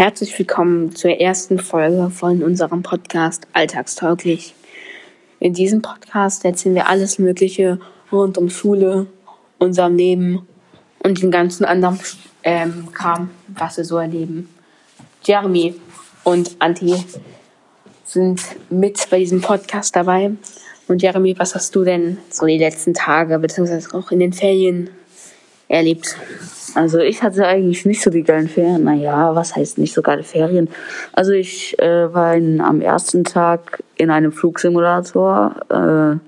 Herzlich willkommen zur ersten Folge von unserem Podcast Alltagstauglich. In diesem Podcast erzählen wir alles Mögliche rund um Schule, unserem Leben und den ganzen anderen ähm, Kram, was wir so erleben. Jeremy und Anti sind mit bei diesem Podcast dabei. Und Jeremy, was hast du denn so die letzten Tage, beziehungsweise auch in den Ferien erlebt? Also ich hatte eigentlich nicht so die geilen Ferien. Naja, was heißt nicht so geile Ferien? Also ich äh, war in, am ersten Tag in einem Flugsimulator, äh,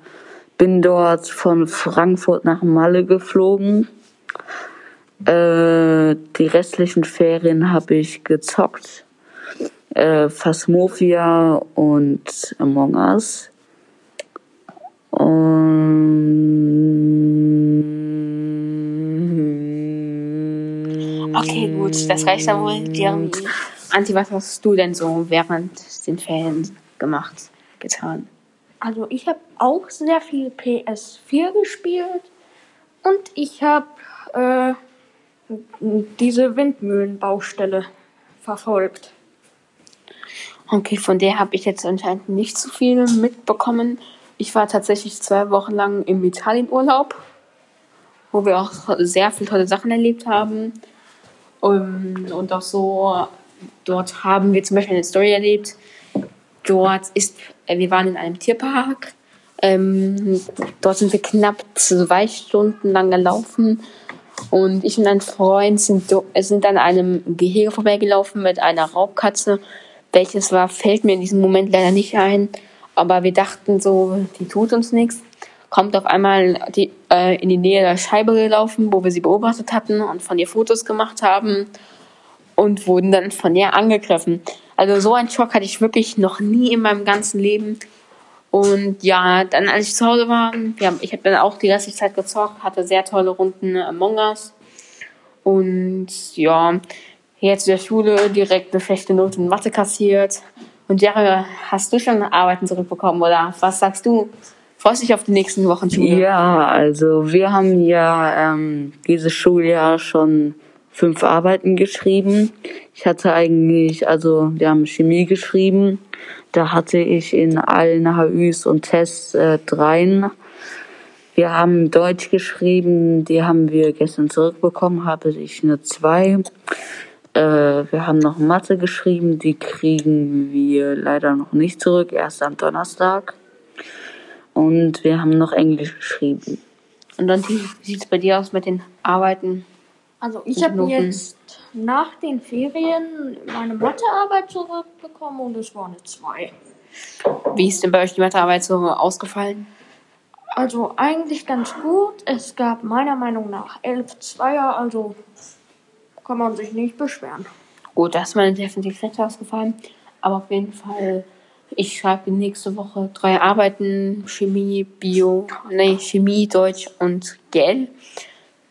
bin dort von Frankfurt nach Malle geflogen. Äh, die restlichen Ferien habe ich gezockt. Äh, Phasmophia und Among Us. Okay, gut, das reicht dann wohl. Jeremy. Anti, was hast du denn so während den Ferien gemacht, getan? Also ich habe auch sehr viel PS4 gespielt und ich habe äh, diese Windmühlenbaustelle verfolgt. Okay, von der habe ich jetzt anscheinend nicht so viel mitbekommen. Ich war tatsächlich zwei Wochen lang im Italienurlaub, wo wir auch sehr viele tolle Sachen erlebt haben. Um, und auch so, dort haben wir zum Beispiel eine Story erlebt. Dort ist, äh, wir waren in einem Tierpark. Ähm, dort sind wir knapp zwei Stunden lang gelaufen. Und ich und ein Freund sind, äh, sind an einem Gehege vorbeigelaufen mit einer Raubkatze. Welches war, fällt mir in diesem Moment leider nicht ein. Aber wir dachten so, die tut uns nichts. Kommt auf einmal die, äh, in die Nähe der Scheibe gelaufen, wo wir sie beobachtet hatten und von ihr Fotos gemacht haben und wurden dann von ihr angegriffen. Also so einen Schock hatte ich wirklich noch nie in meinem ganzen Leben. Und ja, dann als ich zu Hause war, haben, ich habe dann auch die restliche Zeit gezockt, hatte sehr tolle Runden Among Us. Und ja, jetzt in der Schule direkt eine schlechte Note in Mathe kassiert. Und Jeremy, hast du schon Arbeiten zurückbekommen oder was sagst du? Freust dich auf die nächsten Wochen Schule? Ja, also wir haben ja ähm, dieses Schuljahr schon fünf Arbeiten geschrieben. Ich hatte eigentlich, also wir haben Chemie geschrieben. Da hatte ich in allen HÜs und Tests äh, dreien. Wir haben Deutsch geschrieben, die haben wir gestern zurückbekommen, habe ich eine zwei. Äh, wir haben noch Mathe geschrieben, die kriegen wir leider noch nicht zurück, erst am Donnerstag. Und wir haben noch Englisch geschrieben. Und dann, wie sieht es bei dir aus mit den Arbeiten? Also ich habe jetzt nach den Ferien meine Mathearbeit zurückbekommen und es war eine 2. Wie ist denn bei euch die Mathearbeit so ausgefallen? Also eigentlich ganz gut. Es gab meiner Meinung nach 11 Zweier, also kann man sich nicht beschweren. Gut, das ist mir definitiv schlecht ausgefallen. Aber auf jeden Fall, ich schreibe nächste Woche drei Arbeiten: Chemie, Bio, nee, Chemie, Deutsch und GL.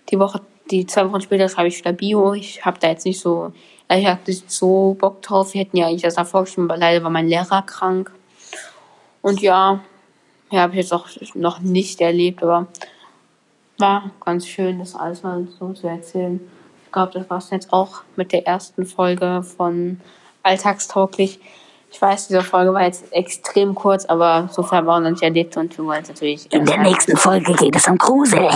Die Woche, die zwei Wochen später schreibe ich wieder Bio. Ich habe da jetzt nicht so, ich habe nicht so Bock drauf. Wir hätten ja eigentlich das davor geschrieben, aber leider war mein Lehrer krank. Und ja, ja, habe ich jetzt auch noch nicht erlebt, aber war ganz schön, das alles mal so zu erzählen. Ich glaube, das war es jetzt auch mit der ersten Folge von Alltagstauglich. Ich weiß, diese Folge war jetzt extrem kurz, aber so viel haben wir auch noch nicht erlebt und wir wollen es natürlich. In der nächsten Folge geht es um Grusel.